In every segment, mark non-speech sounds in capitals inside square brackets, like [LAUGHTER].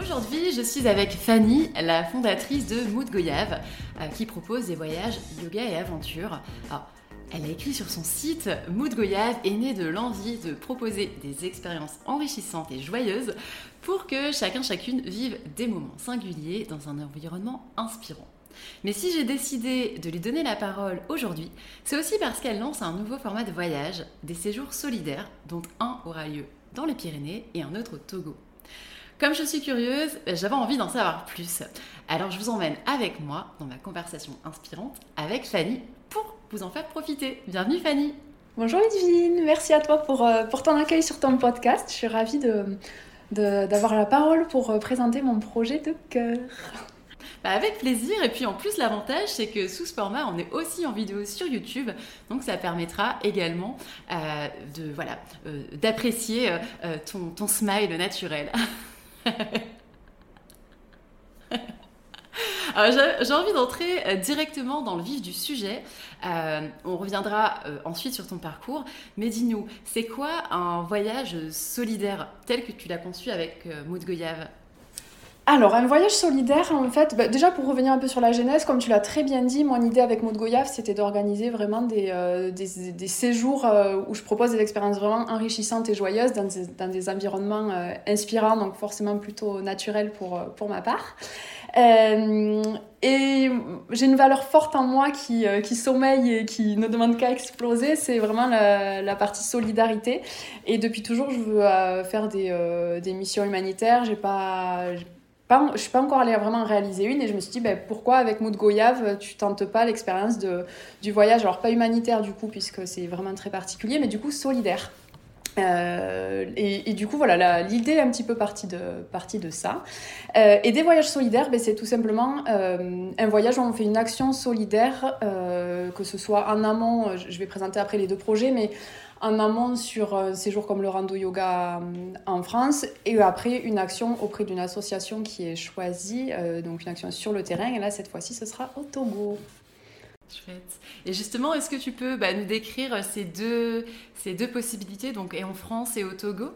Aujourd'hui, je suis avec Fanny, la fondatrice de Mood Goyave, euh, qui propose des voyages yoga et aventure. Elle a écrit sur son site Mood Goyave est né de l'envie de proposer des expériences enrichissantes et joyeuses pour que chacun chacune vive des moments singuliers dans un environnement inspirant. Mais si j'ai décidé de lui donner la parole aujourd'hui, c'est aussi parce qu'elle lance un nouveau format de voyage, des séjours solidaires, dont un aura lieu dans les Pyrénées et un autre au Togo. Comme je suis curieuse, j'avais envie d'en savoir plus. Alors je vous emmène avec moi dans ma conversation inspirante avec Fanny pour vous en faire profiter. Bienvenue Fanny Bonjour Edwine, merci à toi pour, euh, pour ton accueil sur ton podcast. Je suis ravie d'avoir la parole pour euh, présenter mon projet de cœur. Bah avec plaisir. Et puis en plus, l'avantage, c'est que sous ce format, on est aussi en vidéo sur YouTube. Donc ça permettra également euh, de voilà d'apprécier ton, ton smile naturel. [LAUGHS] [LAUGHS] j'ai envie d'entrer euh, directement dans le vif du sujet. Euh, on reviendra euh, ensuite sur ton parcours, mais dis-nous, c'est quoi un voyage solidaire tel que tu l'as conçu avec Maud Goyave? Alors, un voyage solidaire, en fait, bah, déjà pour revenir un peu sur la genèse, comme tu l'as très bien dit, mon idée avec Maud Goyave, c'était d'organiser vraiment des, des, séjours où je propose des expériences vraiment enrichissantes et joyeuses dans des, dans des environnements inspirants, donc forcément plutôt naturels pour, pour ma part. Euh, et j'ai une valeur forte en moi qui, euh, qui sommeille et qui ne demande qu'à exploser, c'est vraiment la, la, partie solidarité. Et depuis toujours, je veux euh, faire des, des, missions humanitaires. J'ai pas, pas, je suis pas encore allée vraiment réaliser une et je me suis dit ben, pourquoi avec Mood Goyave tu tentes pas l'expérience du voyage, alors pas humanitaire du coup puisque c'est vraiment très particulier, mais du coup solidaire. Euh, et, du coup, voilà, l'idée est un petit peu partie de, partie de ça. Euh, et des voyages solidaires, ben, c'est tout simplement euh, un voyage où on fait une action solidaire, que ce soit en amont, je vais présenter après les deux projets, mais en amont sur un séjour comme le rando yoga en France, et après une action auprès d'une association qui est choisie, donc une action sur le terrain, et là, cette fois-ci, ce sera au Togo. Chouette. Et justement, est-ce que tu peux bah, nous décrire ces deux, ces deux possibilités, donc et en France et au Togo?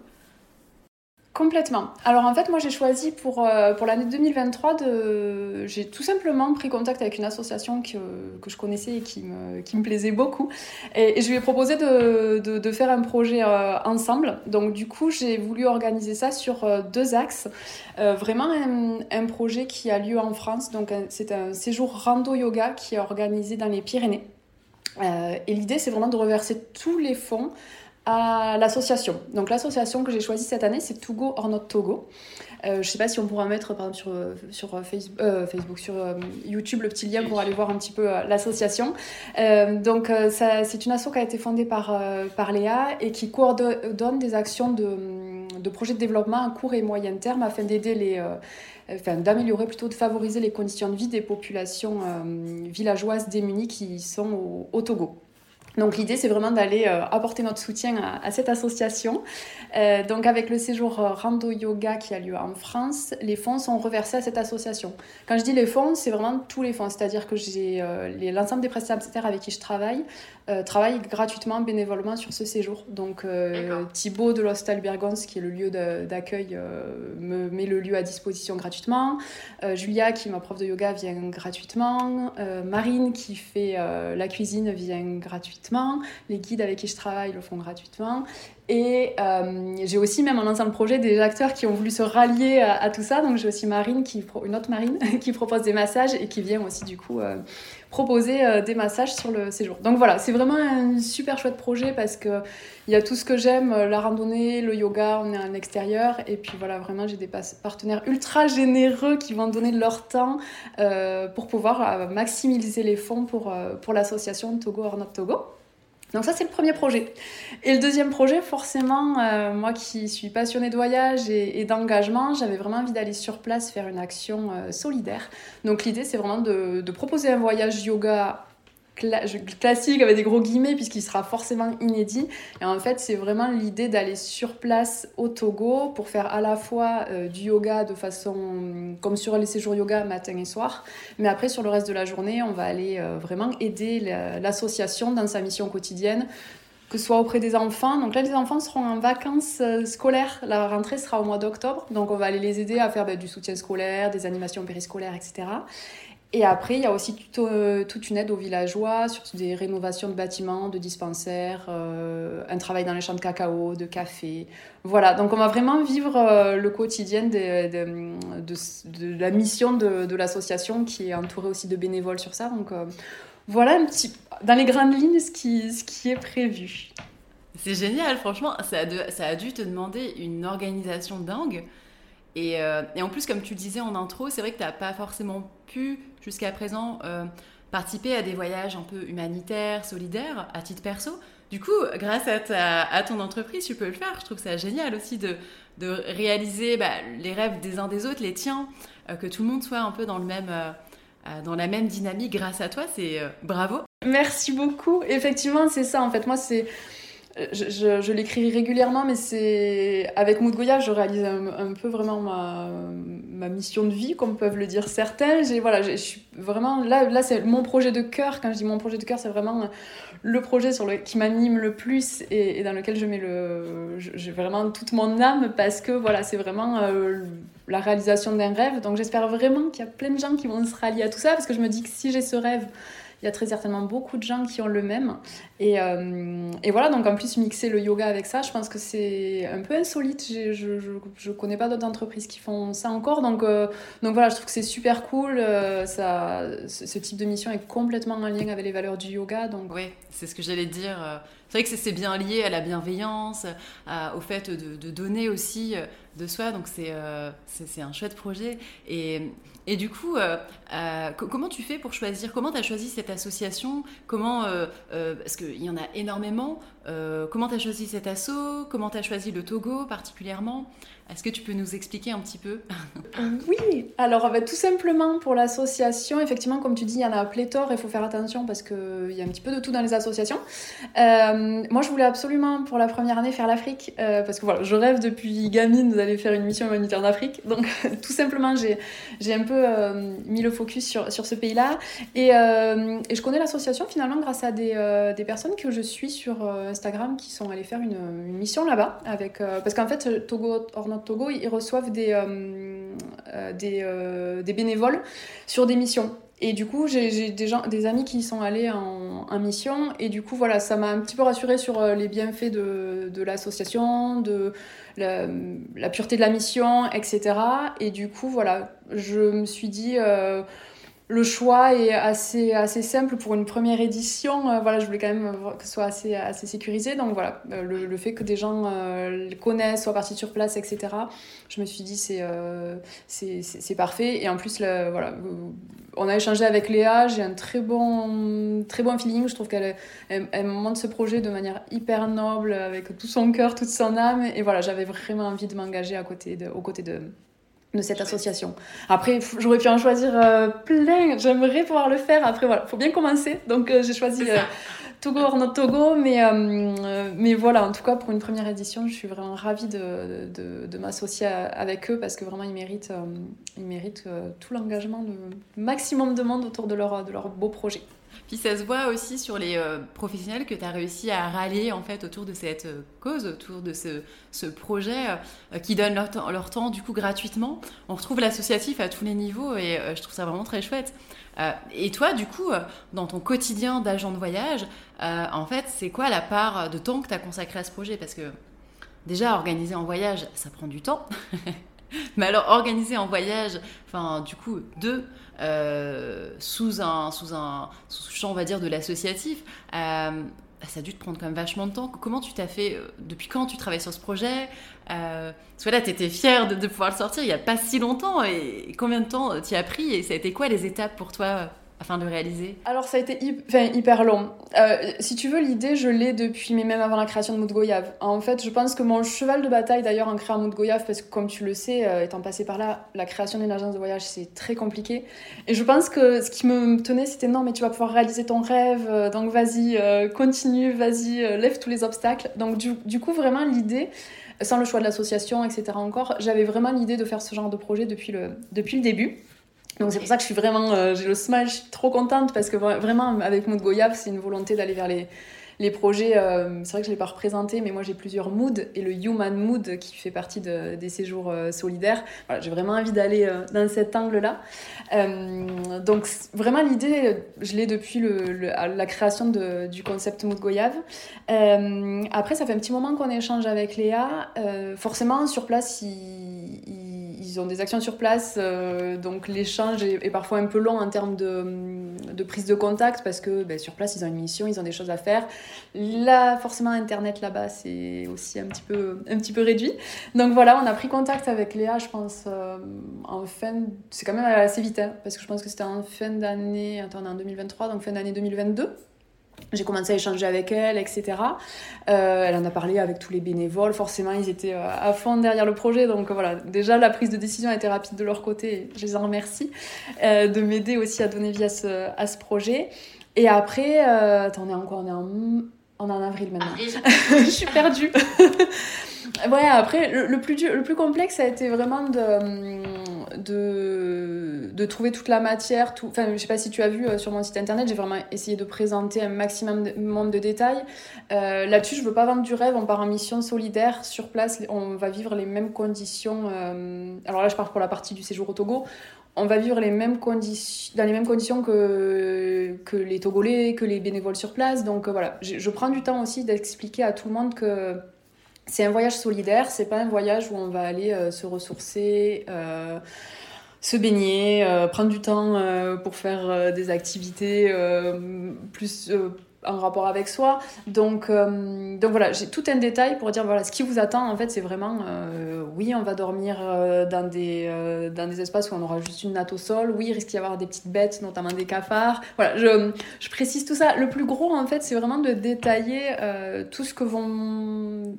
Complètement. Alors en fait, moi j'ai choisi pour, euh, pour l'année 2023 de... J'ai tout simplement pris contact avec une association que, que je connaissais et qui me, qui me plaisait beaucoup. Et, je lui ai proposé de, de, faire un projet euh, ensemble. Donc du coup, j'ai voulu organiser ça sur euh, deux axes. vraiment un, un, projet qui a lieu en France. Donc c'est un séjour rando yoga qui est organisé dans les Pyrénées. et l'idée, c'est vraiment de reverser tous les fonds à l'association. Donc l'association que j'ai choisie cette année, c'est Togo or not Togo. Euh, je ne sais pas si on pourra mettre par exemple sur, euh, euh, Facebook, Facebook, sur YouTube le petit lien pour aller voir un petit peu l'association. donc c'est une asso qui a été fondée par, par Léa et qui coordonne des actions de, de projets de développement à court et moyen terme afin d'aider les enfin, d'améliorer plutôt, de favoriser les conditions de vie des populations villageoises démunies qui sont au Togo. Donc l'idée, c'est vraiment d'aller euh, apporter notre soutien à, cette association. Euh, donc avec le séjour euh, Rando Yoga qui a lieu en France, les fonds sont reversés à cette association. Quand je dis les fonds, c'est vraiment tous les fonds, c'est-à-dire que j'ai l'ensemble des prestataires avec qui je travaille travaillent gratuitement, bénévolement sur ce séjour. Donc Thibaut de l'Hostel Bergons, qui est le lieu d'accueil, me met le lieu à disposition gratuitement. Julia, qui est ma prof de yoga, vient gratuitement. Marine, qui fait la cuisine, vient gratuitement. Les guides avec qui je travaille le font gratuitement. Et euh, j'ai aussi même en lançant le projet des acteurs qui ont voulu se rallier à, tout ça. Donc j'ai aussi Marine, qui, une autre Marine, [LAUGHS] qui propose des massages et qui vient aussi du coup euh, proposer euh, des massages sur le séjour. Donc voilà, c'est vraiment un super chouette projet parce que il y a tout ce que j'aime, la randonnée, le yoga, on est en extérieur. Et puis voilà, vraiment j'ai des partenaires ultra généreux qui vont donner leur temps pour pouvoir maximiser les fonds pour, pour l'association Togo or Not Togo. Donc ça, c'est le premier projet. Et le deuxième projet, forcément, euh, moi qui suis passionnée de voyage et, d'engagement, j'avais vraiment envie d'aller sur place faire une action euh, solidaire. Donc l'idée, c'est vraiment de, de, proposer un voyage yoga classique avec des gros guillemets puisqu'il sera forcément inédit. Et en fait, c'est vraiment l'idée d'aller sur place au Togo pour faire à la fois euh, du yoga de façon comme sur les séjours yoga matin et soir, mais après sur le reste de la journée, on va aller euh, vraiment aider l'association dans sa mission quotidienne que ce soit auprès des enfants. Donc là, les enfants seront en vacances euh, scolaires. La rentrée sera au mois d'octobre. Donc on va aller les aider à faire bah, du soutien scolaire, des animations périscolaires, etc. Et après, il y a aussi euh, toute une aide aux villageois sur des rénovations de bâtiments, de dispensaires, euh, un travail dans les champs de cacao, de café. Voilà, donc on va vraiment vivre euh, le quotidien de, de, la mission de, l'association qui est entourée aussi de bénévoles sur ça. Donc voilà un petit, dans les grandes lignes ce qui, ce qui est prévu. C'est génial, franchement, ça a, ça a dû te demander une organisation dingue. Et, et, en plus, comme tu le disais en intro, c'est vrai que tu n'as pas forcément pu jusqu'à présent euh, participer à des voyages un peu humanitaires, solidaires, à titre perso. Du coup, grâce à, à ton entreprise, tu peux le faire. Je trouve ça génial aussi de, de réaliser bah, les rêves des uns des autres, les tiens, euh, que tout le monde soit un peu dans, le même, euh, dans la même dynamique grâce à toi. C'est bravo. Merci beaucoup. Effectivement, c'est ça. En fait, moi, c'est je, je, l'écris régulièrement, mais c'est avec Mood Goya, je réalise un, peu vraiment ma, ma, mission de vie, comme peuvent le dire certains. Voilà, je suis vraiment là, là c'est mon projet de cœur. Quand je dis mon projet de cœur, c'est vraiment le projet sur le, qui m'anime le plus et, dans lequel je mets le, j'ai vraiment toute mon âme parce que voilà, c'est vraiment euh, la réalisation d'un rêve. Donc j'espère vraiment qu'il y a plein de gens qui vont se rallier à tout ça parce que je me dis que si j'ai ce rêve il y a très certainement beaucoup de gens qui ont le même. Et, euh, et, voilà, donc en plus, mixer le yoga avec ça, je pense que c'est un peu insolite. Je, je, je, connais pas d'autres entreprises qui font ça encore. Donc, euh, donc voilà, je trouve que c'est super cool. Euh, ça, ce, type de mission est complètement en lien avec les valeurs du yoga. Donc... Oui, c'est ce que j'allais dire. C'est vrai que c'est bien lié à la bienveillance, au fait de, donner aussi de soi. Donc c'est c'est un chouette projet. Et et du coup, euh, euh, comment tu fais pour choisir? Comment tu as choisi cette association? Comment, euh, parce qu'il y en a énormément. Comment tu as choisi cet asso Comment tu as choisi le Togo particulièrement? Est-ce que tu peux nous expliquer un petit peu? [LAUGHS] Oui, alors tout simplement pour l'association, effectivement, comme tu dis, il y en a pléthore, il faut faire attention parce qu'il y a un petit peu de tout dans les associations. Euh, moi, je voulais absolument pour la première année faire l'Afrique euh, parce que voilà, je rêve depuis gamine d'aller faire une mission humanitaire en Afrique. [LAUGHS] Donc, tout simplement, j'ai un peu euh, mis le focus sur, sur ce pays-là. Et, et, je connais l'association finalement grâce à des, des, personnes que je suis sur Instagram qui sont allées faire une, mission là-bas. avec parce qu'en fait, Togo, Togo, ils reçoivent des, euh, euh, des, euh, bénévoles sur des missions. Et du coup, j'ai des, gens, des amis qui sont allés en, mission. Et du coup, voilà, ça m'a un petit peu rassurée sur les bienfaits de, de l'association, de la, pureté de la mission, etc. Et du coup, voilà, je me suis dit le choix est assez, assez simple pour une première édition. Euh, voilà, je voulais quand même que ce soit assez, assez sécurisé. Donc voilà, euh, le, fait que des gens euh, le connaissent, soient partis sur place, etc. Je me suis dit c'est parfait. Et en plus, voilà, on a échangé avec Léa. J'ai un très bon, très bon feeling. Je trouve qu'elle elle, monte ce projet de manière hyper noble, avec tout son cœur, toute son âme. Et voilà, j'avais vraiment envie de m'engager aux côtés de de cette association. Après, j'aurais pu en choisir euh, plein, j'aimerais pouvoir le faire. Après, voilà, faut bien commencer. Donc, euh, j'ai choisi euh, Togo or not Togo, mais, mais voilà, en tout cas, pour une première édition, je suis vraiment ravie de, de, de m'associer avec eux parce que vraiment, ils méritent, ils méritent tout l'engagement, le maximum de monde autour de leur, de leur beau projet. Puis ça se voit aussi sur les euh, professionnels que tu as réussi à rallier en fait autour de cette euh, cause, autour de ce, ce projet euh, qui donne leur, temps, leur temps du coup gratuitement. On retrouve l'associatif à tous les niveaux et je trouve ça vraiment très chouette. et toi, du coup, dans ton quotidien d'agent de voyage, en fait, c'est quoi la part de temps que tu as consacré à ce projet? Parce que déjà, organiser un voyage, ça prend du temps. [LAUGHS] [LAUGHS] Mais alors, organiser un voyage, enfin, du coup, deux, euh, sous, un, sous un sous champ, on va dire, de l'associatif, euh, ça a dû te prendre quand même vachement de temps. Comment tu t'as fait euh, Depuis quand tu travailles sur ce projet euh, Parce là, tu étais fière de, de, pouvoir le sortir il n'y a pas si longtemps. Et combien de temps tu as pris Et ça a été quoi les étapes pour toi? Afin de réaliser Alors ça a été hyper long. Euh, si tu veux, l'idée, je l'ai depuis, mais même avant la création de Mood Goyave. En fait, je pense que mon cheval de bataille, d'ailleurs, en créant Mood Goyave, parce que comme tu le sais, euh, étant passé par là, la création d'une agence de voyage, c'est très compliqué. Et je pense que ce qui me tenait, c'était non, mais tu vas pouvoir réaliser ton rêve, euh, donc vas-y, continue, vas-y, lève tous les obstacles. Donc du, du coup, vraiment, l'idée sans le choix de l'association, etc. encore, j'avais vraiment l'idée de faire ce genre de projet depuis le, depuis le début. Donc c'est pour ça que je suis vraiment, euh, j'ai le smile, je suis trop contente parce que vraiment avec Mood Goyave, c'est une volonté d'aller vers les, les projets. Euh, c'est vrai que je ne l'ai pas représenté, mais moi j'ai plusieurs moods et le Human Mood qui fait partie de, des séjours euh, solidaires. Voilà, j'ai vraiment envie d'aller dans cet angle-là. donc vraiment l'idée, je l'ai depuis la création du concept Mood Goyave. après, ça fait un petit moment qu'on échange avec Léa. forcément, sur place, il, il ils ont des actions sur place, euh, donc l'échange est, parfois un peu long en termes de, de prise de contact parce que ben, sur place ils ont une mission, ils ont des choses à faire. Là, forcément, Internet là-bas c'est aussi un petit, peu, un petit peu réduit. Donc voilà, on a pris contact avec Léa, je pense, euh, en fin. C'est quand même assez vite, hein, parce que je pense que c'était en fin d'année. Attends, en 2023, donc fin d'année 2022. J'ai commencé à échanger avec elle, etc. Euh, elle en a parlé avec tous les bénévoles. Forcément, ils étaient euh, à fond derrière le projet. Donc voilà, déjà, la prise de décision a été rapide de leur côté. Je les en remercie euh, de m'aider aussi à donner vie à ce, à ce projet. Et après, attends, on est en On est en, on est en avril maintenant. [LAUGHS] Je suis perdue. [LAUGHS] ouais, après, le, plus dur, le plus complexe, ça a été vraiment de, de, de trouver toute la matière. Tout, enfin, je sais pas si tu as vu euh, sur mon site internet, j'ai vraiment essayé de présenter un maximum de, de détails. Euh, là-dessus, je veux pas vendre du rêve, on part en mission solidaire sur place, on va vivre les mêmes conditions. Euh, alors là, je pars pour la partie du séjour au Togo on va vivre les mêmes conditions, dans les mêmes conditions que, les Togolais, que les bénévoles sur place. Donc voilà, je, prends du temps aussi d'expliquer à tout le monde que c'est un voyage solidaire, c'est pas un voyage où on va aller euh, se ressourcer, euh, se baigner, euh, prendre du temps pour faire des activités plus en rapport avec soi. Donc, donc voilà, j'ai tout un détail pour dire voilà, ce qui vous attend en fait, c'est vraiment oui, on va dormir dans, des, dans des espaces où on aura juste une natte au sol. Oui, il risque d'y avoir des petites bêtes, notamment des cafards. Voilà, je, je précise tout ça. Le plus gros en fait, c'est vraiment de détailler tout ce que vont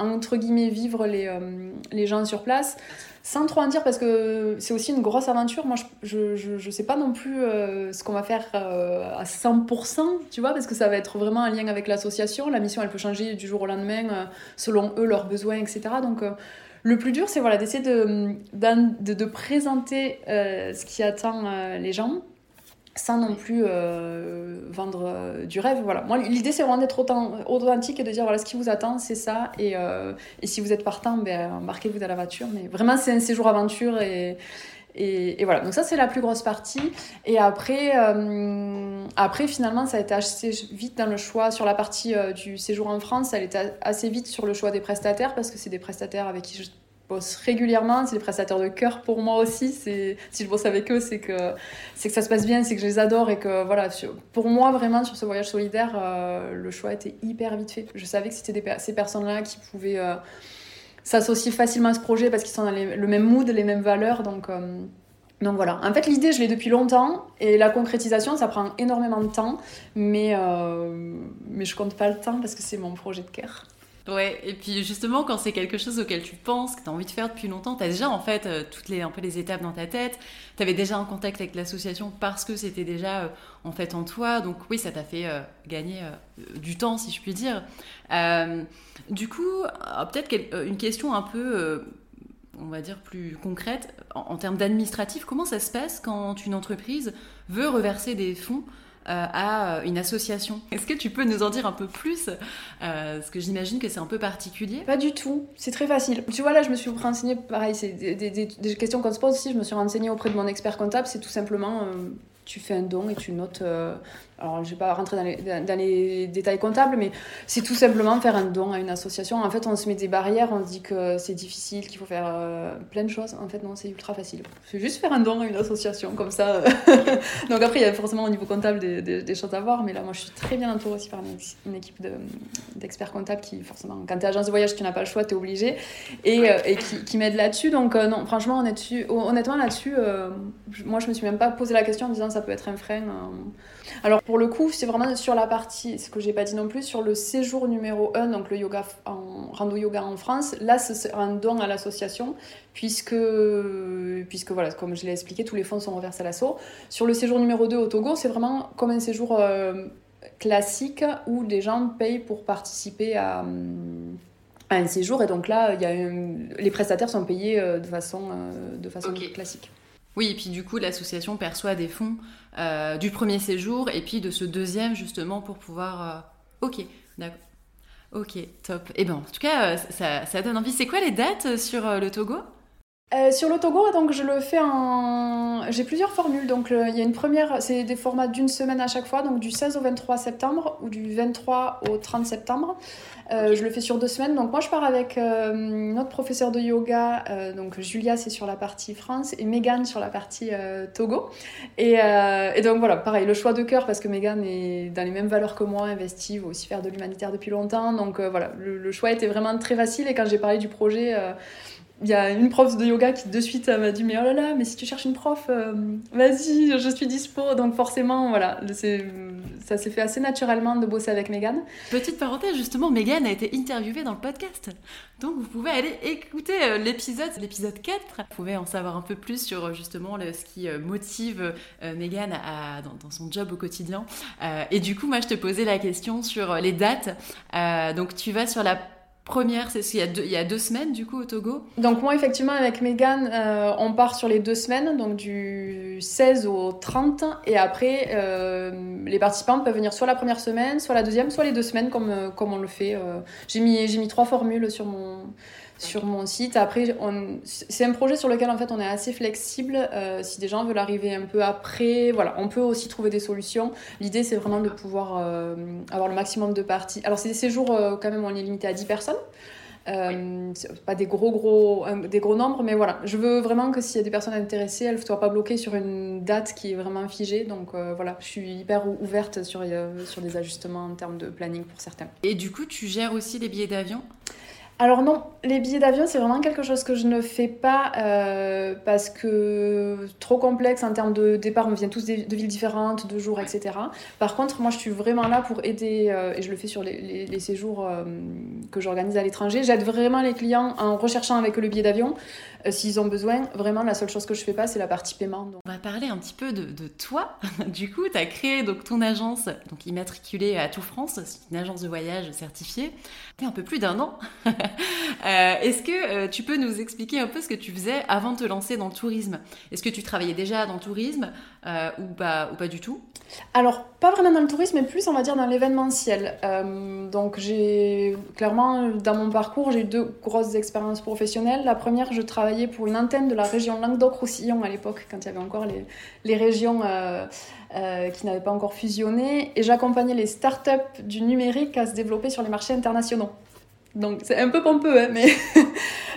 entre guillemets vivre les, euh, les gens sur place sans trop en dire parce que c'est aussi une grosse aventure. Moi, je, je, je sais pas non plus euh, ce qu'on va faire euh, à 100%, tu vois, parce que ça va être vraiment un lien avec l'association. La mission, elle peut changer du jour au lendemain selon eux, leurs besoins, etc. Donc, le plus dur, c'est voilà, d'essayer de, de, de, présenter ce qui attend les gens sans non plus euh, vendre euh, du rêve. Voilà. Moi, l'idée, c'est vraiment d'être authentique et de dire voilà, ce qui vous attend, c'est ça. Et, euh, et, si vous êtes partant, ben, embarquez-vous dans la voiture. Mais vraiment, c'est un séjour aventure. Et, et, voilà. Donc, ça, c'est la plus grosse partie. Et après, après, finalement, ça a été assez vite dans le choix sur la partie du séjour en France. Ça a été assez vite sur le choix des prestataires parce que c'est des prestataires avec qui je bosse régulièrement, c'est des prestataires de cœur pour moi aussi. Si je bosse avec eux, c'est que que ça se passe bien, c'est que je les adore et que voilà. Pour moi vraiment sur ce voyage solidaire, euh, le choix était hyper vite fait. Je savais que c'était ces personnes-là qui pouvaient euh, s'associer facilement à ce projet parce qu'ils sont dans le même mood, les mêmes valeurs, donc. Euh, donc voilà, en fait l'idée je l'ai depuis longtemps et la concrétisation ça prend énormément de temps mais, mais je compte pas le temps parce que c'est mon projet de cœur. Ouais, et puis justement, quand c'est quelque chose auquel tu penses, que tu as envie de faire depuis longtemps, tu as déjà en fait euh, toutes les, un peu les étapes dans ta tête, tu avais déjà un contact avec l'association parce que c'était déjà euh, en fait en toi, donc oui, ça t'a fait euh, gagner du temps, si je puis dire. du coup, peut-être une question un peu on va dire, plus concrète, en, termes d'administratif, comment ça se passe quand une entreprise veut reverser des fonds à une association. Est-ce que tu peux nous en dire un peu plus Parce que j'imagine que c'est un peu particulier. Pas du tout, c'est très facile. Tu vois, là, je me suis renseignée, pareil, c'est des, questions qu'on se pose aussi, je me suis renseignée auprès de mon expert comptable, c'est tout simplement, tu fais un don et tu notes alors je ne vais pas rentrer dans les, dans les, détails comptables, mais c'est tout simplement faire un don à une association. En fait, on se met des barrières, on se dit que c'est difficile, qu'il faut faire euh, plein de choses. En fait, non, c'est ultra facile. C'est juste faire un don à une association, comme ça. [LAUGHS] Donc après, il y a forcément au niveau comptable des, des, choses à voir, mais là, moi, je suis très bien entourée aussi par une, équipe d'experts comptables qui, forcément, quand tu es agence de voyage, tu n'as pas le choix, tu es obligé, et, euh, et qui, qui m'aident là-dessus. Donc euh, non, franchement, honnêtement, là-dessus, moi, je me suis même pas posé la question en disant ça peut être un frein. Alors pour le coup, c'est vraiment sur la partie, ce que j'ai pas dit non plus, sur le séjour numéro 1, donc le yoga en rando yoga en France, là c'est un don à l'association, puisque, puisque voilà, comme je l'ai expliqué, tous les fonds sont reversés à l'assaut. Sur le séjour numéro 2 au Togo, c'est vraiment comme un séjour euh, classique où les gens payent pour participer à un séjour et donc là il y a les prestataires sont payés euh, de façon, euh, de façon classique. Oui, et puis du coup, l'association perçoit des fonds euh, du premier séjour et puis de ce deuxième, justement, pour pouvoir. Euh, ok, d'accord. Ok, top. Et eh ben, en tout cas, euh, ça, ça donne envie. C'est quoi les dates sur le Togo? Sur le Togo, donc je le fais en. J'ai plusieurs formules. Donc il y a une première, c'est des formats d'une semaine à chaque fois, donc du 16 au 23 septembre ou du 23 au 30 septembre. Euh, je le fais sur deux semaines. Donc moi je pars avec euh, notre professeur de yoga, euh, donc Julia c'est sur la partie France et Megan sur la partie Togo. Et, et, donc voilà, pareil, le choix de cœur parce que Megan est dans les mêmes valeurs que moi, investie, veut aussi faire de l'humanitaire depuis longtemps. Donc voilà, le, le, choix était vraiment très facile et quand j'ai parlé du projet il y a une prof de yoga qui de suite m'a dit mais oh là là mais si tu cherches une prof euh, vas-y je suis dispo. Donc forcément voilà ça s'est fait assez naturellement de bosser avec Megan. Petite parenthèse justement Megan a été interviewée dans le podcast. Donc vous pouvez aller écouter euh, l'épisode l'épisode 4 vous pouvez en savoir un peu plus sur euh, justement ce qui motive Megan dans, son job au quotidien. Et du coup moi je te posais la question sur les dates. Donc tu vas sur la première, c'est il, y a deux, il y a deux semaines du coup au Togo Donc moi effectivement avec Megan, euh, on part sur les deux semaines, donc du 16 au 30, et après euh, les participants peuvent venir soit la première semaine, soit la deuxième, soit les deux semaines comme, euh, comme on le fait. j'ai mis, j'ai mis trois formules sur mon, sur mon site. Après, c'est un projet sur lequel en fait on est assez flexible. Euh, si des gens veulent arriver un peu après, voilà, on peut aussi trouver des solutions. L'idée c'est vraiment de pouvoir euh, avoir le maximum de parties. Alors c'est des séjours euh, quand même on est limité à 10 personnes. Pas des gros gros des gros nombres, mais voilà, je veux vraiment que s'il y a des personnes intéressées, elles ne soient pas bloquées sur une date qui est vraiment figée. Donc voilà, je suis hyper ouverte sur, sur des ajustements en termes de planning pour certains. Et du coup, tu gères aussi les billets d'avion? Alors non, les billets d'avion, c'est vraiment quelque chose que je ne fais pas euh, parce que trop complexe en termes de départ, on vient tous de, villes différentes, de jours, etc. Par contre, moi, je suis vraiment là pour aider, euh, et je le fais sur les, séjours euh, que j'organise à l'étranger, j'aide vraiment les clients en recherchant avec le billet d'avion, euh, s'ils ont besoin, vraiment, la seule chose que je fais pas, c'est la partie paiement. On va parler un petit peu de, toi. [LAUGHS] du coup, tu as créé ton agence, donc immatriculée à Tout France, c'est une agence de voyage certifiée. Tu un peu plus d'un an. [LAUGHS] Euh, est-ce que euh, tu peux nous expliquer un peu ce que tu faisais avant de te lancer dans le tourisme? Est-ce que tu travaillais déjà dans le tourisme? Ou, pas, ou pas du tout alors, pas vraiment dans le tourisme, mais plus, on va dire, dans l'événementiel. Euh, donc, j'ai clairement, dans mon parcours, j'ai eu deux grosses expériences professionnelles. La première, je travaillais pour une antenne de la région Languedoc-Roussillon à l'époque, quand il y avait encore les, régions euh, euh, qui n'avaient pas encore fusionné. Et j'accompagnais les startups du numérique à se développer sur les marchés internationaux. Donc, c'est un peu pompeux, hein, mais, [LAUGHS]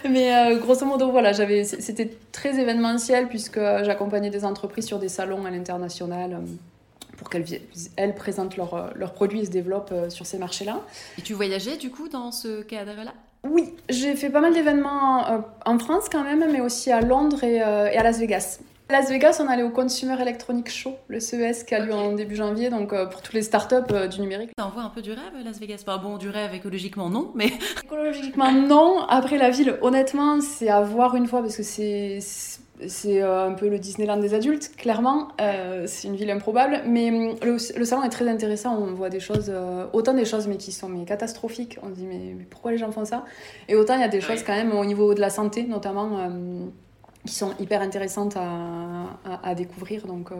mais grosso modo, voilà, c'était très événementiel puisque j'accompagnais des entreprises sur des salons à l'international pour qu'elles elles présentent leurs leur produits et se développent euh, sur ces marchés-là. Et tu voyageais du coup dans ce cadre-là? Oui, j'ai fait pas mal d'événements euh, en France quand même, mais aussi à Londres et, euh, et, à Las Vegas. Las Vegas, on allait au Consumer Electronic Show, le CES qui a lieu en début janvier, donc pour toutes les startups du numérique. Ça envoie un peu du rêve, Las Vegas? Pas bon, du rêve écologiquement, non, mais... [LAUGHS] Écologiquement, non. Après, la ville, honnêtement, c'est à voir une fois parce que c'est c'est un peu le Disneyland des adultes, clairement. c'est une ville improbable, mais le, salon est très intéressant. On voit des choses, autant des choses mais qui sont mais catastrophiques. On se dit mais, pourquoi les gens font ça? Et autant il y a des choses quand même au niveau de la santé, notamment, qui sont hyper intéressantes à, à, découvrir. Donc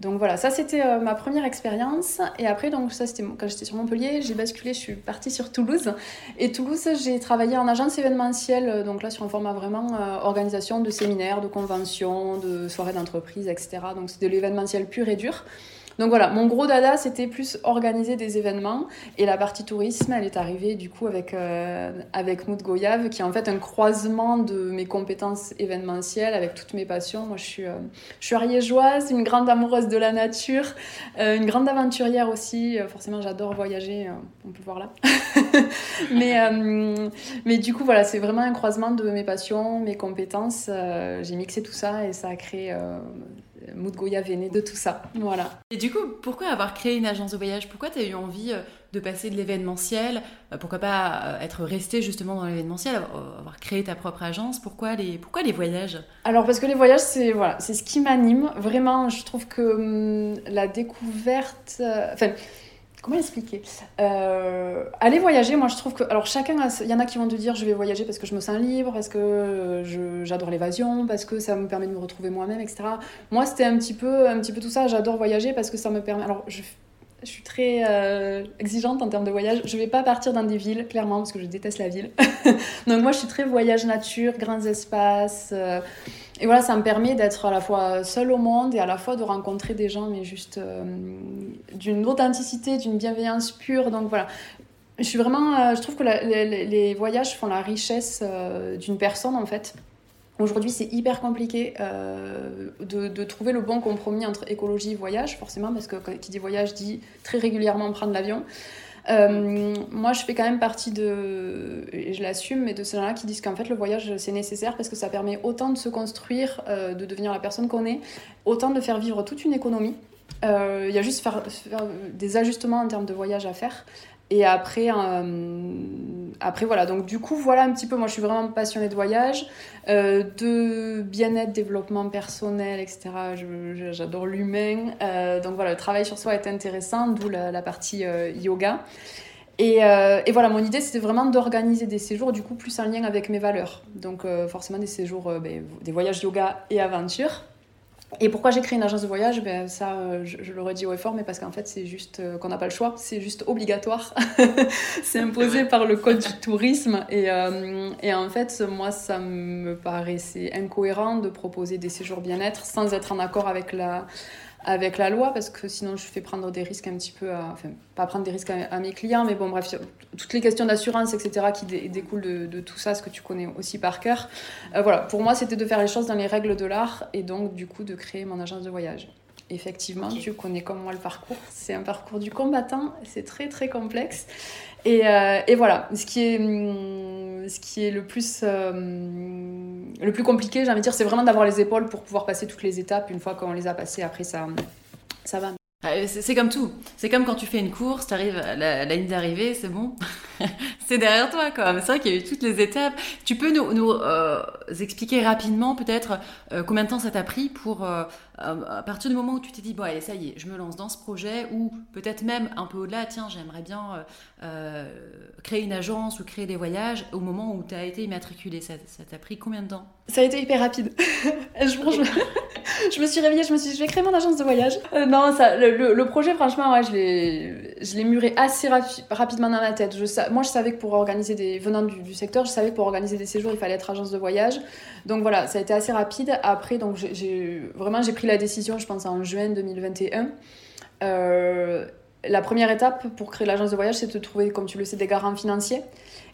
donc voilà, ça c'était euh, ma première expérience. Et après, donc ça quand j'étais sur Montpellier, j'ai basculé, je suis partie sur Toulouse. Et Toulouse, j'ai travaillé en agence événementielle, euh, donc là sur un format vraiment euh, organisation de séminaires, de conventions, de soirées d'entreprise, etc. Donc c'est de l'événementiel pur et dur. Donc voilà, mon gros dada, c'était plus organiser des événements. Et la partie tourisme, elle est arrivée du coup avec, euh, avec Goyave, qui est en fait un croisement de mes compétences événementielles avec toutes mes passions. Moi, je suis, euh, je suis ariégeoise, une grande amoureuse de la nature, euh, une grande aventurière aussi. forcément, j'adore voyager, on peut voir là. [LAUGHS] mais, mais du coup, voilà, c'est vraiment un croisement de mes passions, mes compétences. J'ai mixé tout ça et ça a créé Mood Goya né de tout ça. Voilà. Et du coup, pourquoi avoir créé une agence de voyage? Pourquoi tu as eu envie euh, de passer de l'événementiel? Euh, Pourquoi pas euh, être resté justement dans l'événementiel, avoir créé ta propre agence? Pourquoi les, pourquoi les voyages? Alors parce que les voyages, c'est voilà, c'est ce qui m'anime. Vraiment, je trouve que hum, la découverte... Enfin, Comment expliquer euh, Aller voyager, moi je trouve que. Alors chacun, il y en a qui vont te dire je vais voyager parce que je me sens libre, parce que j'adore l'évasion, parce que ça me permet de me retrouver moi-même, etc. Moi c'était un, petit peu, un petit peu tout ça. J'adore voyager parce que ça me permet. Alors je, suis très euh, exigeante en termes de voyage. Je vais pas partir dans des villes, clairement, parce que je déteste la ville. [LAUGHS] Donc moi je suis très voyage nature, grands espaces. Euh, et voilà, ça me permet d'être à la fois seule au monde et à la fois de rencontrer des gens, mais juste euh, d'une authenticité, d'une bienveillance pure. Donc voilà, je suis vraiment, euh, je trouve que les, voyages font la richesse euh, d'une personne en fait. Aujourd'hui, c'est hyper compliqué de, de, trouver le bon compromis entre écologie et voyage, forcément, parce que qui dit voyage dit très régulièrement prendre l'avion. Euh, moi, je fais quand même partie de, et je l'assume, mais de ceux là qui disent qu'en fait le voyage c'est nécessaire parce que ça permet autant de se construire, euh, de devenir la personne qu'on est, autant de faire vivre toute une économie. Euh, il y a juste faire, des ajustements en termes de voyage à faire. Et après, euh, après, voilà. Donc, du coup, voilà un petit peu. Moi, je suis vraiment passionnée de voyage, euh, de bien-être, développement personnel, etc. J'adore l'humain. Donc, voilà, le travail sur soi est intéressant, d'où la, partie yoga. Et, et, voilà, mon idée, c'était vraiment d'organiser des séjours, du coup, plus en lien avec mes valeurs. Donc, forcément, des séjours, ben, des voyages yoga et aventure. Et pourquoi j'ai créé une agence de voyage? Ben, Ça, euh, je, je, le redis haut et fort, mais parce qu'en fait, c'est juste euh, qu'on n'a pas le choix, c'est juste obligatoire. [LAUGHS] c'est imposé par le code du tourisme. Et, euh, et, en fait, moi, ça me paraissait incohérent de proposer des séjours bien-être sans être en accord avec la, avec la loi parce que sinon je fais prendre des risques un petit peu, à, enfin pas prendre des risques à, mes clients, mais bon bref, toutes les questions d'assurance, etc. qui découlent de, tout ça, ce que tu connais aussi par cœur. Euh, voilà, pour moi c'était de faire les choses dans les règles de l'art et donc du coup de créer mon agence de voyage. Effectivement, tu connais comme moi le parcours. C'est un parcours du combattant, c'est très très complexe. Et, euh, et, voilà, ce qui est, hum, ce qui est le, plus, euh, le plus compliqué, j'ai envie de dire, c'est vraiment d'avoir les épaules pour pouvoir passer toutes les étapes. Une fois qu'on les a passées, après, ça, ça va. Ah, c'est comme tout. C'est comme quand tu fais une course, tu à la, ligne d'arrivée, c'est bon. [LAUGHS] c'est derrière toi, quoi. C'est vrai qu'il y a eu toutes les étapes. Tu peux nous, euh, expliquer rapidement, peut-être, combien de temps ça t'a pris pour euh, à partir du moment où tu t'es dit, bon, allez, ça y est, je me lance dans ce projet, ou peut-être même un peu au-delà, tiens, j'aimerais bien euh, euh, créer une agence ou créer des voyages, au moment où tu as été immatriculé, ça t'a pris combien de temps? Ça a été hyper rapide. [LAUGHS] je, je, je, me suis réveillée, je me suis dit, je vais créer mon agence de voyage. non, ça, le, projet, franchement, ouais, je l'ai muré assez rapidement dans ma tête. Je, moi, je savais que pour organiser des. venant du, du, secteur, je savais que pour organiser des séjours, il fallait être agence de voyage. Donc voilà, ça a été assez rapide. Après, donc j'ai vraiment j'ai pris la décision, je pense, en juin 2021. Euh, la première étape pour créer l'agence de voyage, c'est de trouver, comme tu le sais, des garants financiers.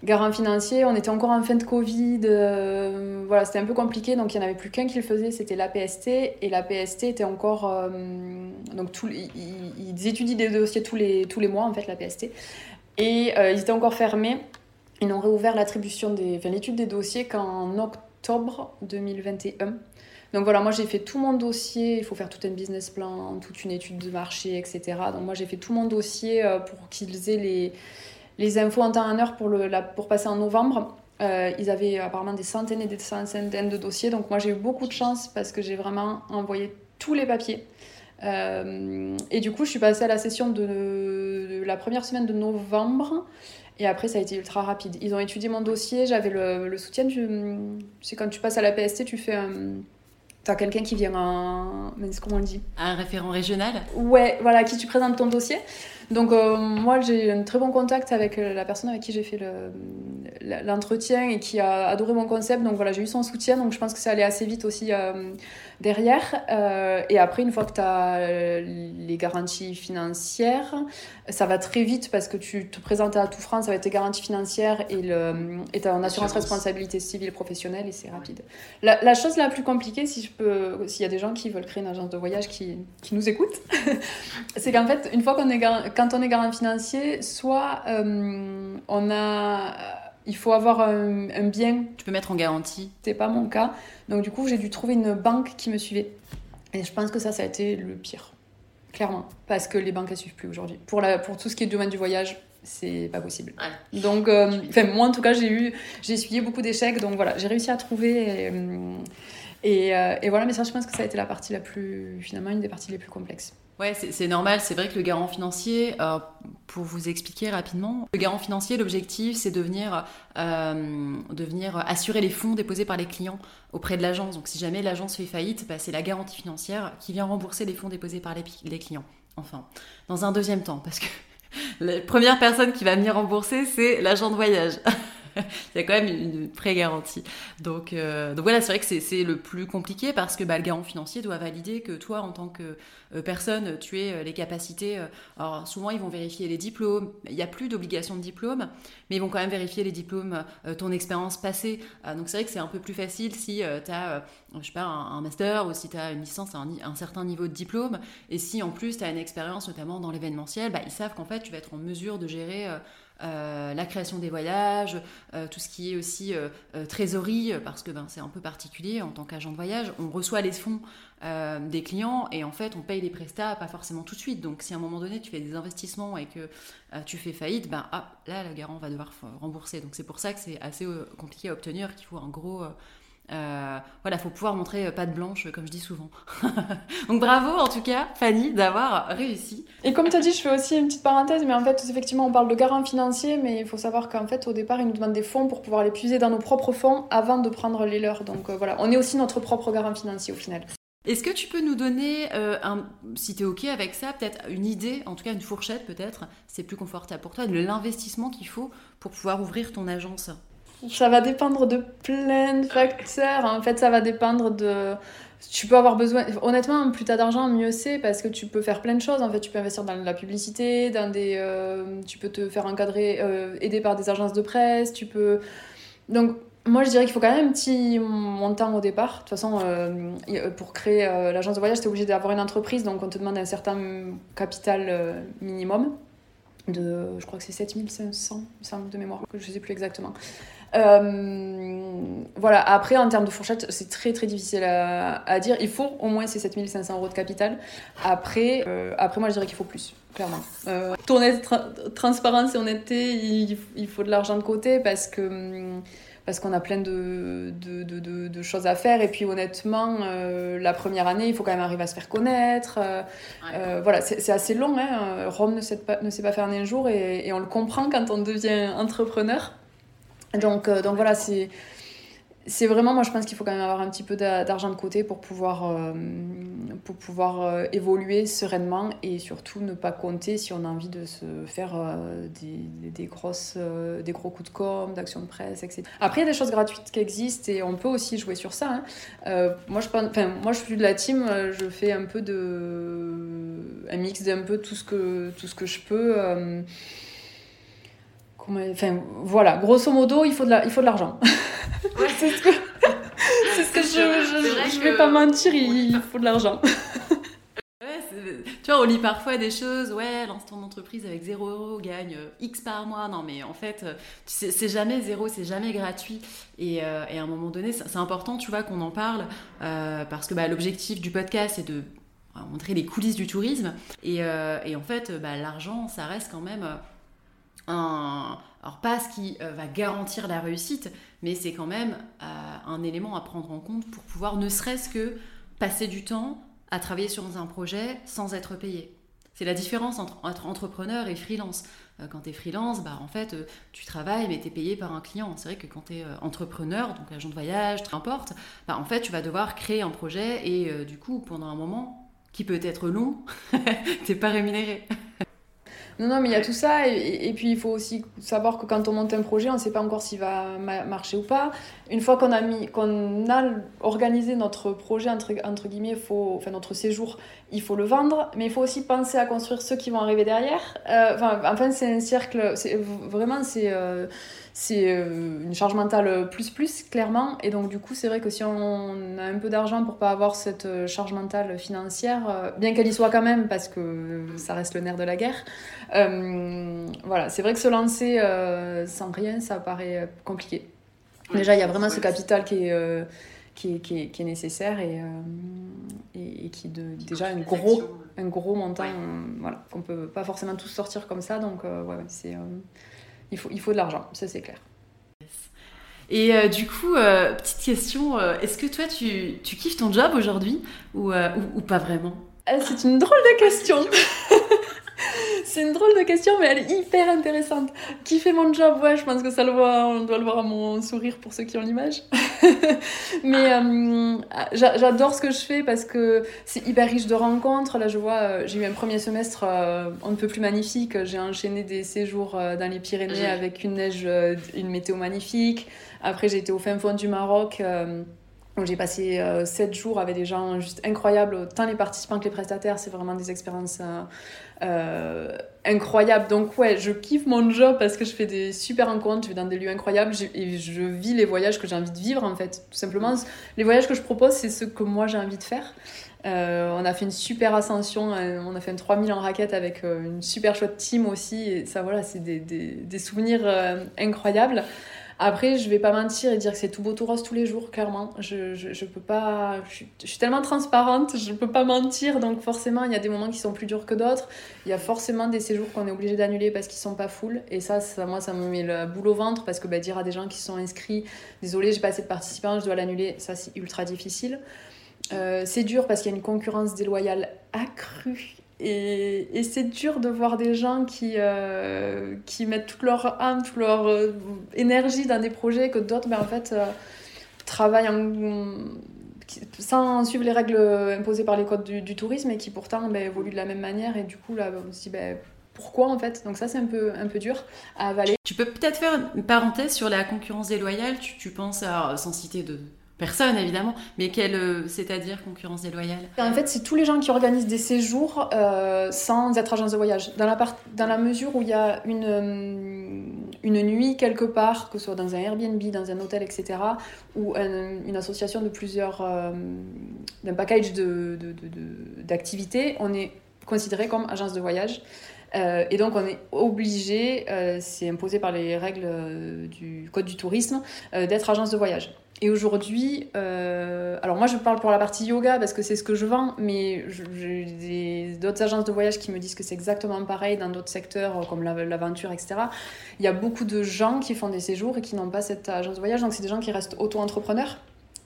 Garants financiers, on était encore en fin de Covid, euh, voilà, c'était un peu compliqué, donc il n'y en avait plus qu'un qui le faisait, c'était l'APST, et l'APST était encore... Euh, donc tout, ils, étudient des dossiers tous les, tous les mois, en fait, l'APST, et ils étaient encore fermés. Ils n'ont réouvert l'attribution des, enfin, l'étude des dossiers qu'en octobre 2021. Donc voilà, moi j'ai fait tout mon dossier, il faut faire tout un business plan, toute une étude de marché, etc. Donc moi j'ai fait tout mon dossier euh, pour qu'ils aient les, les infos en temps et en heure pour, le, pour passer en novembre. ils avaient apparemment des centaines et des centaines de dossiers. Donc moi j'ai eu beaucoup de chance parce que j'ai vraiment envoyé tous les papiers. et du coup, je suis passée à la session de, la première semaine de novembre. Et après, ça a été ultra rapide. Ils ont étudié mon dossier, j'avais le, le, soutien. C'est quand tu passes à la PST, tu fais un T'as quelqu'un qui vient un. Comment on dit Un référent régional Ouais, voilà, qui tu présentes ton dossier. Donc, euh, moi, j'ai un très bon contact avec euh, la personne avec qui j'ai fait l'entretien et qui a adoré mon concept. Donc, voilà, j'ai eu son soutien. Donc, je pense que ça allait assez vite aussi euh, derrière. et après, une fois que tu as les garanties financières, ça va très vite parce que tu te présentes à tout France avec tes garanties financières et tu as une assurance responsabilité civile professionnelle et c'est rapide. La, la, chose la plus compliquée, si je peux, s'il y a des gens qui veulent créer une agence de voyage qui, qui nous écoutent, [LAUGHS] c'est qu'en fait, une fois qu'on est quand on est garant financier, soit euh, on a il faut avoir un, bien. Tu peux mettre en garantie. C'est pas mon cas. Donc du coup, j'ai dû trouver une banque qui me suivait. Et je pense que ça, ça a été le pire. Clairement. Parce que les banques, elles suivent plus aujourd'hui. Pour, la, pour tout ce qui est domaine du voyage, c'est pas possible. Donc, euh, moi, en tout cas, j'ai eu, j'ai essuyé beaucoup d'échecs. Donc voilà, j'ai réussi à trouver. Et, euh, et, voilà, mais ça, je pense que ça a été la partie la plus, finalement, une des parties les plus complexes. Ouais, c'est normal. C'est vrai que le garant financier, euh, pour vous expliquer rapidement, le garant financier, l'objectif, c'est de venir, euh, de venir assurer les fonds déposés par les clients auprès de l'agence. Donc, si jamais l'agence fait faillite, bah, c'est la garantie financière qui vient rembourser les fonds déposés par les, les clients. Enfin, dans un deuxième temps, parce que [LAUGHS] la première personne qui va venir rembourser, c'est l'agent de voyage. [LAUGHS] il y a quand même une pré-garantie. Donc, euh, donc voilà, c'est vrai que c'est le plus compliqué parce que bah, le garant financier doit valider que toi, en tant que euh, personne, tu aies euh, les capacités. alors souvent, ils vont vérifier les diplômes. Il n'y a plus d'obligation de diplôme, mais ils vont quand même vérifier les diplômes, ton expérience passée. donc c'est vrai que c'est un peu plus facile si tu as, je sais pas, un, master ou si tu as une licence à un, certain niveau de diplôme. Et si en plus tu as une expérience, notamment dans l'événementiel, bah, ils savent qu'en fait, tu vas être en mesure de gérer euh, la création des voyages, euh, tout ce qui est aussi euh, trésorerie, parce que ben, c'est un peu particulier en tant qu'agent de voyage. On reçoit les fonds des clients et en fait on paye les prestats pas forcément tout de suite. Donc si à un moment donné tu fais des investissements et que tu fais faillite, ben ah, là le garant va devoir rembourser. Donc c'est pour ça que c'est assez compliqué à obtenir, qu'il faut un gros euh, voilà, faut pouvoir montrer euh, pas de blanche, comme je dis souvent. [LAUGHS] Donc bravo en tout cas, Fanny, d'avoir réussi. Et comme tu as dit, je fais aussi une petite parenthèse, mais en fait, effectivement, on parle de garant financier, mais il faut savoir qu'en fait, au départ, ils nous demandent des fonds pour pouvoir les puiser dans nos propres fonds avant de prendre les leurs. Donc euh, voilà, on est aussi notre propre garant financier au final. Est-ce que tu peux nous donner, un, si tu es OK avec ça, peut-être une idée, en tout cas une fourchette peut-être, c'est plus confortable pour toi, de l'investissement qu'il faut pour pouvoir ouvrir ton agence? Ça va dépendre de plein de facteurs. En fait, ça va dépendre de. Tu peux avoir besoin. Honnêtement, plus t'as d'argent, mieux c'est parce que tu peux faire plein de choses. En fait, tu peux investir dans la publicité, dans des. Euh, tu peux te faire encadrer, euh, aider par des agences de presse. Tu peux. Donc, moi, je dirais qu'il faut quand même un petit montant au départ. De toute façon, euh, pour créer l'agence de voyage, tu es obligé d'avoir une entreprise, donc on te demande un certain capital minimum. De, je crois que c'est 7500, de mémoire, je ne sais plus exactement. Euh, voilà, après, en termes de fourchette, c'est très très difficile à, dire. Il faut au moins ces 7500 euros de capital. Après, euh, après moi, je dirais qu'il faut plus, clairement. Euh, transparence et honnêteté, il, faut de l'argent de côté parce que parce qu'on a plein de, de, de, de, choses à faire. Et puis honnêtement, euh, la première année, il faut quand même arriver à se faire connaître. voilà, c'est assez long. Hein. Rome ne sait pas, pas faire en un jour et, et, on le comprend quand on devient entrepreneur. Donc, euh, donc voilà, c'est. C'est vraiment, moi je pense qu'il faut quand même avoir un petit peu d'argent de côté pour pouvoir, euh, pour pouvoir euh, évoluer sereinement et surtout ne pas compter si on a envie de se faire des, des, grosses, des gros coups de com', d'actions de presse, etc. Après, il y a des choses gratuites qui existent et on peut aussi jouer sur ça. Hein. moi, je suis de la team, je fais un peu de. un mix d'un peu tout ce que, tout ce que je peux. Enfin, voilà, grosso modo, il faut de, la... il faut de l'argent. [LAUGHS] c'est ce que, c'est ce que je, je, vais pas mentir, il, faut de l'argent. [LAUGHS] tu vois, on lit parfois des choses, ouais, lance ton entreprise avec 0 euros, gagne euh, X par mois. Non, mais en fait, euh, c'est jamais zéro, c'est jamais gratuit. Et, euh, et, à un moment donné, c'est important, tu vois, qu'on en parle, parce que bah, l'objectif du podcast, c'est de montrer les coulisses du tourisme. Et, et en fait, bah, l'argent, ça reste quand même alors pas ce qui va garantir la réussite, mais c'est quand même un élément à prendre en compte pour pouvoir ne serait-ce que passer du temps à travailler sur un projet sans être payé. C'est la différence entre, entrepreneur et freelance. Euh, quand tu es freelance, bah, en fait, euh, tu travailles, mais tu es payé par un client. C'est vrai que quand tu es euh, entrepreneur, donc agent de voyage, n'importe, bah, en fait, tu vas devoir créer un projet et du coup, pendant un moment qui peut être long, [LAUGHS] tu pas rémunéré. Non, non, mais il y a tout ça. Et, puis, il faut aussi savoir que quand on monte un projet, on ne sait pas encore s'il va marcher ou pas. Une fois qu'on a, organisé notre projet, entre, guillemets, enfin, notre séjour, il faut le vendre. Mais il faut aussi penser à construire ceux qui vont arriver derrière. Euh, enfin, c'est un cercle. Vraiment, c'est. Euh, euh, une charge mentale plus plus clairement et donc du coup c'est vrai que si on a un peu d'argent pour pas avoir cette charge mentale financière bien qu'elle y soit quand même parce que ça reste le nerf de la guerre voilà c'est vrai que se lancer sans rien ça paraît compliqué déjà il y a vraiment ce capital qui est qui est, qui, est, qui est, nécessaire et, et, qui de, déjà un gros, un gros montant voilà, qu'on peut pas forcément tous sortir comme ça donc ouais, c'est il faut, il faut de l'argent, ça c'est clair. Et euh, du coup, euh, petite question, euh, est-ce que toi tu, tu kiffes ton job aujourd'hui ou, ou, pas vraiment? C'est une drôle de question. [LAUGHS] C'est une drôle de question, mais elle est hyper intéressante. Qui fait mon job? Ouais, je pense que ça le voit, on doit le voir à mon sourire pour ceux qui ont l'image. [LAUGHS] mais euh, j'adore ce que je fais parce que c'est hyper riche de rencontres. Là, je vois, euh, j'ai eu un premier semestre euh, un peu plus magnifique. J'ai enchaîné des séjours dans les Pyrénées avec une neige, une météo magnifique. Après, j'ai été au fin fond du Maroc. J'ai passé 7 jours avec des gens juste incroyables, tant les participants que les prestataires, c'est vraiment des expériences euh, incroyable. Donc ouais, je kiffe mon job parce que je fais des super rencontres, je vais dans des lieux incroyables et je vis les voyages que j'ai envie de vivre en fait. Tout simplement, les voyages que je propose, c'est ce que moi j'ai envie de faire. Euh, on a fait une super ascension, euh, on a fait un 3000 en raquette avec une super chouette team aussi. Et ça, voilà, c'est des, des, des, souvenirs incroyables. Après, je vais pas mentir et dire que c'est tout beau tout rose tous les jours, clairement. Je, je, peux pas. Je suis, tellement transparente, je peux pas mentir. Donc, forcément, il y a des moments qui sont plus durs que d'autres. Il y a forcément des séjours qu'on est obligé d'annuler parce qu'ils sont pas full. Et ça, ça, moi, ça me met le boule au ventre parce que bah, dire à des gens qui sont inscrits, désolé, j'ai pas assez de participants, je dois l'annuler, ça, c'est ultra difficile. Euh, c'est dur parce qu'il y a une concurrence déloyale accrue et, et c'est dur de voir des gens qui, euh, qui mettent toute leur âme, toute leur euh, énergie dans des projets que d'autres, ben, en fait, euh, travaillent sans suivre les règles imposées par les codes du, tourisme et qui pourtant ben, évoluent de la même manière. Et du coup, là, on se dit, ben, pourquoi en fait? Donc ça, c'est un peu, un peu dur à avaler. Tu peux peut-être faire une parenthèse sur la concurrence déloyale? Tu, tu penses à, sans citer de Personne, évidemment, mais quelle, euh, c'est-à-dire concurrence déloyale? En fait, c'est tous les gens qui organisent des séjours euh, sans être agence de voyage. Dans la, mesure où il y a une, euh, une nuit quelque part, que ce soit dans un Airbnb, dans un hôtel, etc., ou une association de plusieurs. d'un package d'activités, on est considéré comme agence de voyage. Et donc, on est obligé, c'est imposé par les règles du Code du tourisme, d'être agence de voyage. Et aujourd'hui, euh, alors moi je parle pour la partie yoga parce que c'est ce que je vends, mais j'ai d'autres agences de voyage qui me disent que c'est exactement pareil dans d'autres secteurs euh, comme l'aventure, etc. Il y a beaucoup de gens qui font des séjours et qui n'ont pas cette agence de voyage, donc c'est des gens qui restent auto-entrepreneurs.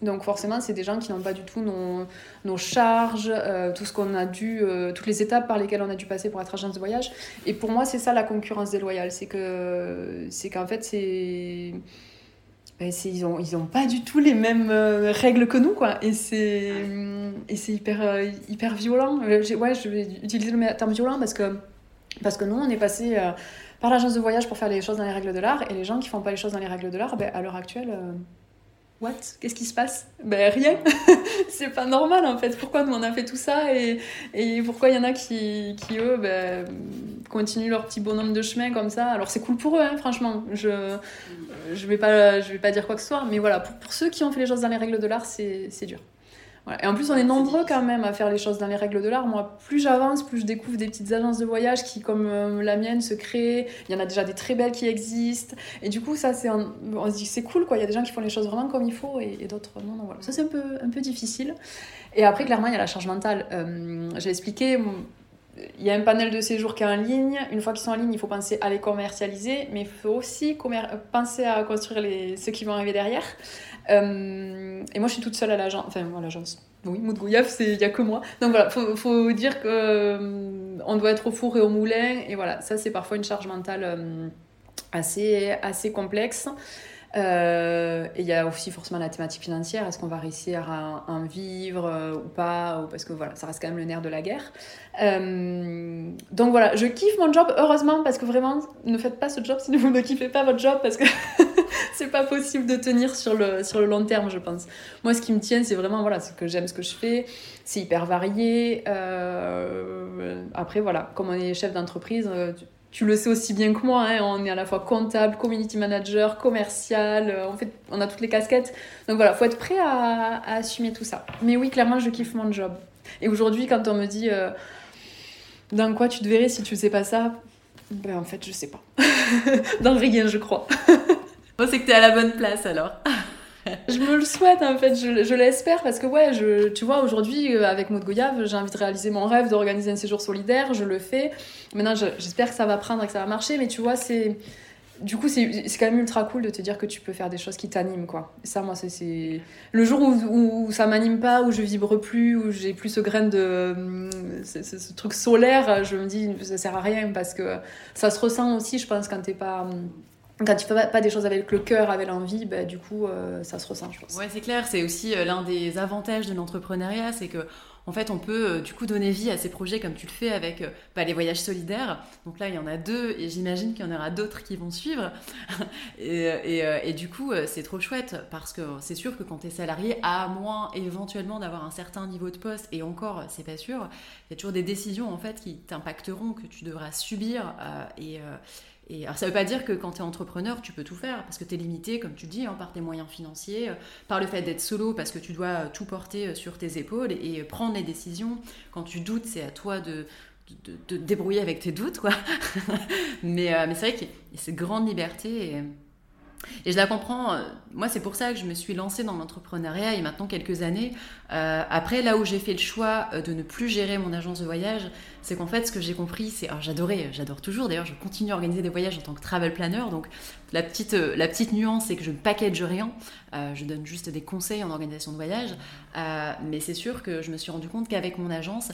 Donc forcément, c'est des gens qui n'ont pas du tout nos, nos charges, euh, tout ce qu'on a dû, toutes les étapes par lesquelles on a dû passer pour être agence de voyage. Et pour moi, c'est ça la concurrence déloyale, c'est que c'est qu'en fait c'est ben, ils n'ont ils ont pas du tout les mêmes euh, règles que nous, quoi. Et c'est hyper, euh, hyper violent. Euh, ouais, je vais utiliser le terme violent parce que, parce que nous, on est passé par l'agence de voyage pour faire les choses dans les règles de l'art. Et les gens qui font pas les choses dans les règles de l'art, ben, à l'heure actuelle, what? Qu'est-ce qui se passe? Ben rien. [LAUGHS] c'est pas normal en fait. Pourquoi nous on a fait tout ça? Et, et pourquoi il y en a qui, qui eux ben, continuent leur petit bonhomme de chemin comme ça? Alors c'est cool pour eux, hein, franchement. Je je vais pas je vais pas dire quoi que ce soit, mais voilà pour, pour ceux qui ont fait les choses dans les règles de l'art, c'est dur. Et en plus, on est nombreux quand même à faire les choses dans les règles de l'art. Moi, plus j'avance, plus je découvre des petites agences de voyage qui, comme euh, la mienne, se créent. Il y en a déjà des très belles qui existent. Et du coup, ça, c'est on se dit c'est cool, quoi. Il y a des gens qui font les choses vraiment comme il faut et, d'autres non, non. Voilà. Ça, c'est un peu, un peu difficile. Et après, clairement, il y a la charge mentale. Euh, J'ai expliqué il y a un panel de séjours qui est en ligne. Une fois qu'ils sont en ligne, il faut penser à les commercialiser, mais il faut aussi penser à construire les... ceux qui vont arriver derrière. Euh, et moi, je suis toute seule à l'agence. Enfin, à l'agence. Oui, Moud il n'y a que moi. Donc voilà, il faut, dire qu'on euh, doit être au four et au moulin. Et voilà, ça, c'est parfois une charge mentale euh, assez, assez complexe. Euh, et il y a aussi forcément la thématique financière. Est-ce qu'on va réussir à en vivre ou pas Parce que voilà, ça reste quand même le nerf de la guerre. Donc voilà, je kiffe mon job, heureusement, parce que vraiment, ne faites pas ce job si vous ne kiffez pas votre job, parce que [LAUGHS] [LAUGHS] c'est pas possible de tenir sur le, sur le long terme, je pense. Moi, ce qui me tient, c'est vraiment, voilà, ce que j'aime ce que je fais. C'est hyper varié. après, voilà, comme on est chef d'entreprise, tu le sais aussi bien que moi, hein, on est à la fois comptable, community manager, commercial, euh, en fait, on a toutes les casquettes. Donc voilà, faut être prêt à, assumer tout ça. Mais oui, clairement, je kiffe mon job. Et aujourd'hui, quand on me dit euh, dans quoi tu te verrais si tu sais pas ça, ben en fait, je sais pas. [LAUGHS] dans rien, je crois. [LAUGHS] bon, c'est que tu es à la bonne place alors je me le souhaite en fait, je, l'espère parce que ouais, tu vois, aujourd'hui euh, avec Maud Goyave, j'ai envie de réaliser mon rêve d'organiser un séjour solidaire, je le fais. Maintenant, j'espère que ça va prendre et que ça va marcher, mais tu vois, c'est. Du coup, c'est quand même ultra cool de te dire que tu peux faire des choses qui t'animent, quoi. Ça, moi, c'est. Le jour où, où ça m'anime pas, où je vibre plus, où j'ai plus ce grain de. Ce, ce, truc solaire, je me dis, ça sert à rien parce que ça se ressent aussi, je pense, quand t'es pas quand tu fais pas des choses avec le cœur, avec l'envie, bah, du coup, euh, ça se ressent, je pense. Ouais, c'est clair. C'est aussi euh, l'un des avantages de l'entrepreneuriat, c'est que en fait, on peut euh, du coup donner vie à ces projets comme tu le fais avec bah, les voyages solidaires. Donc là, il y en a deux et j'imagine qu'il y en aura d'autres qui vont suivre. [LAUGHS] et, du coup, c'est trop chouette parce que c'est sûr que quand tu es salarié, à moins éventuellement d'avoir un certain niveau de poste, et encore, c'est pas sûr, y a toujours des décisions en fait qui t'impacteront, que tu devras subir. et et alors ça ne veut pas dire que quand tu es entrepreneur, tu peux tout faire, parce que tu es limité, comme tu dis, hein, par tes moyens financiers, euh, par le fait d'être solo, parce que tu dois euh, tout porter euh, sur tes épaules et, prendre les décisions. Quand tu doutes, c'est à toi de, de, débrouiller avec tes doutes. Quoi. [LAUGHS] mais mais c'est vrai a cette grande liberté. Et je la comprends. Euh, moi, c'est pour ça que je me suis lancée dans l'entrepreneuriat il y a maintenant quelques années. Euh, après, là où j'ai fait le choix euh, de ne plus gérer mon agence de voyage, c'est qu'en fait, ce que j'ai compris, c'est. Alors, j'adorais, j'adore toujours. D'ailleurs, je continue à organiser des voyages en tant que travel planner. Donc, la petite, la petite nuance, c'est que je ne package rien. je donne juste des conseils en organisation de voyage. mais c'est sûr que je me suis rendu compte qu'avec mon agence,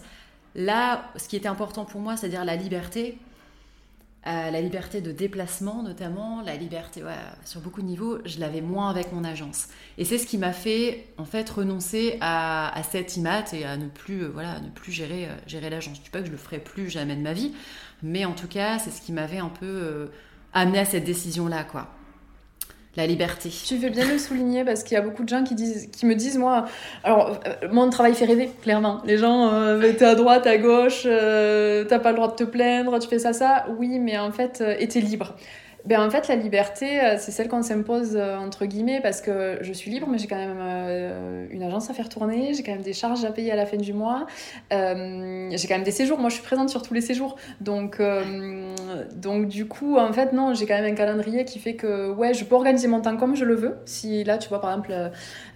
là, ce qui était important pour moi, c'est-à-dire la liberté, la liberté de déplacement notamment, la liberté sur beaucoup de niveaux, je l'avais moins avec mon agence. Et c'est ce qui m'a fait en fait renoncer à, cette IMAT et à ne plus, euh, voilà, ne plus gérer, euh, gérer l'agence. Je ne dis pas que je le ferai plus jamais de ma vie, mais en tout cas, c'est ce qui m'avait un peu euh, amené à cette décision-là. quoi la liberté. Tu fais bien le souligner parce qu'il y a beaucoup de gens qui, disent, qui me disent, moi, alors, euh, mon travail fait rêver, clairement. Les gens, euh, t'es à droite, à gauche, euh, t'as pas le droit de te plaindre, tu fais ça, ça. Oui, mais en fait, euh, et t'es libre ben, En fait, la liberté, euh, c'est celle qu'on s'impose, euh, entre guillemets, parce que je suis libre, mais j'ai quand même euh, une agence à faire tourner, j'ai quand même des charges à payer à la fin du mois, j'ai quand même des séjours. Moi, je suis présente sur tous les séjours. Donc, donc du coup, en fait, non, j'ai quand même un calendrier qui fait que, ouais, je peux organiser mon temps comme je le veux. Si là, tu vois, par exemple,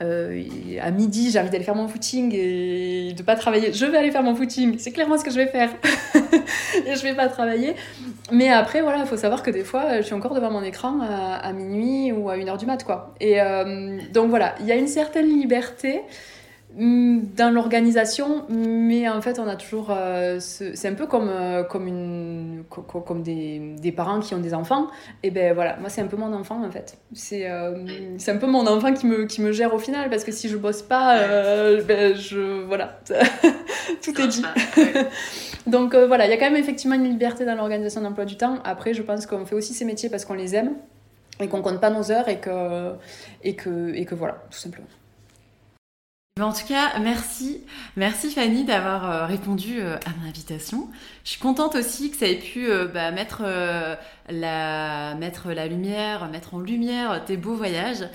à midi, j'ai envie d'aller faire mon footing et de pas travailler, je vais aller faire mon footing. C'est clairement ce que je vais faire. [LAUGHS] et je vais pas travailler. Mais après, voilà, il faut savoir que des fois, je suis devant mon écran à, minuit ou à 1h du mat, quoi. Et euh, donc voilà, il y a une certaine liberté dans l'organisation, mais en fait, on a toujours. Euh, c'est un peu comme, euh, comme, une, comme des, des, parents qui ont des enfants. Et ben voilà, moi, c'est un peu mon enfant en fait. C'est c'est un peu mon enfant qui me, qui me gère au final, parce que si je bosse pas, ben je. Voilà, [LAUGHS] tout est dit. [LAUGHS] Donc euh, voilà, il y a quand même effectivement une liberté dans l'organisation d'emploi du temps. Après, je pense qu'on fait aussi ces métiers parce qu'on les aime et qu'on compte pas nos heures et que, et que, et que voilà, tout simplement. En tout cas, merci. Merci Fanny d'avoir euh, répondu euh, à mon invitation. Je suis contente aussi que ça ait pu euh, bah, mettre, la, lumière, mettre en lumière tes beaux voyages.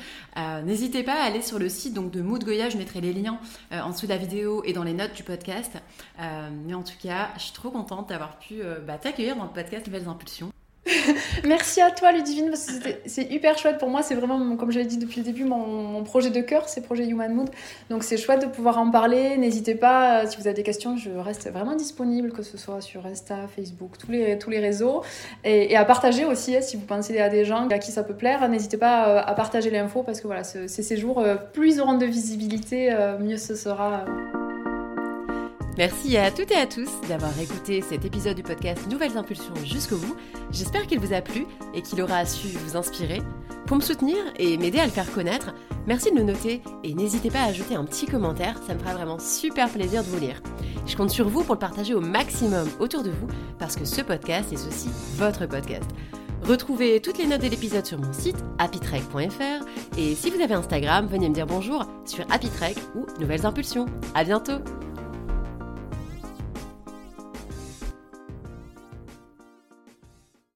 N'hésitez pas à aller sur le site donc, de Mood Goya, je mettrai les liens en dessous de la vidéo et dans les notes du podcast. mais en tout cas, je suis trop contente d'avoir pu bah, t'accueillir dans le podcast Nouvelles Impulsions. [LAUGHS] Merci à toi, Ludivine, parce que c'est hyper chouette pour moi. C'est vraiment, comme je l'ai dit depuis le début, mon, projet de cœur, c'est projet Human Mood. Donc c'est chouette de pouvoir en parler. N'hésitez pas, euh, si vous avez des questions, je reste vraiment disponible, que ce soit sur Insta, Facebook, tous les, tous les réseaux. Et, à partager aussi, hein, si vous pensez à des gens à qui ça peut plaire, n'hésitez pas euh, à partager l'info, parce que voilà, ces jours, euh, plus ils auront de visibilité, mieux ce sera. Merci à toutes et à tous d'avoir écouté cet épisode du podcast Nouvelles Impulsions jusqu'au bout. J'espère qu'il vous a plu et qu'il aura su vous inspirer. Pour me soutenir et m'aider à le faire connaître, merci de le noter et n'hésitez pas à ajouter un petit commentaire, ça me fera vraiment super plaisir de vous lire. Je compte sur vous pour le partager au maximum autour de vous parce que ce podcast est aussi votre podcast. Retrouvez toutes les notes de l'épisode sur mon site happytrek.fr et si vous avez Instagram, venez me dire bonjour sur happytrek ou Nouvelles Impulsions. À bientôt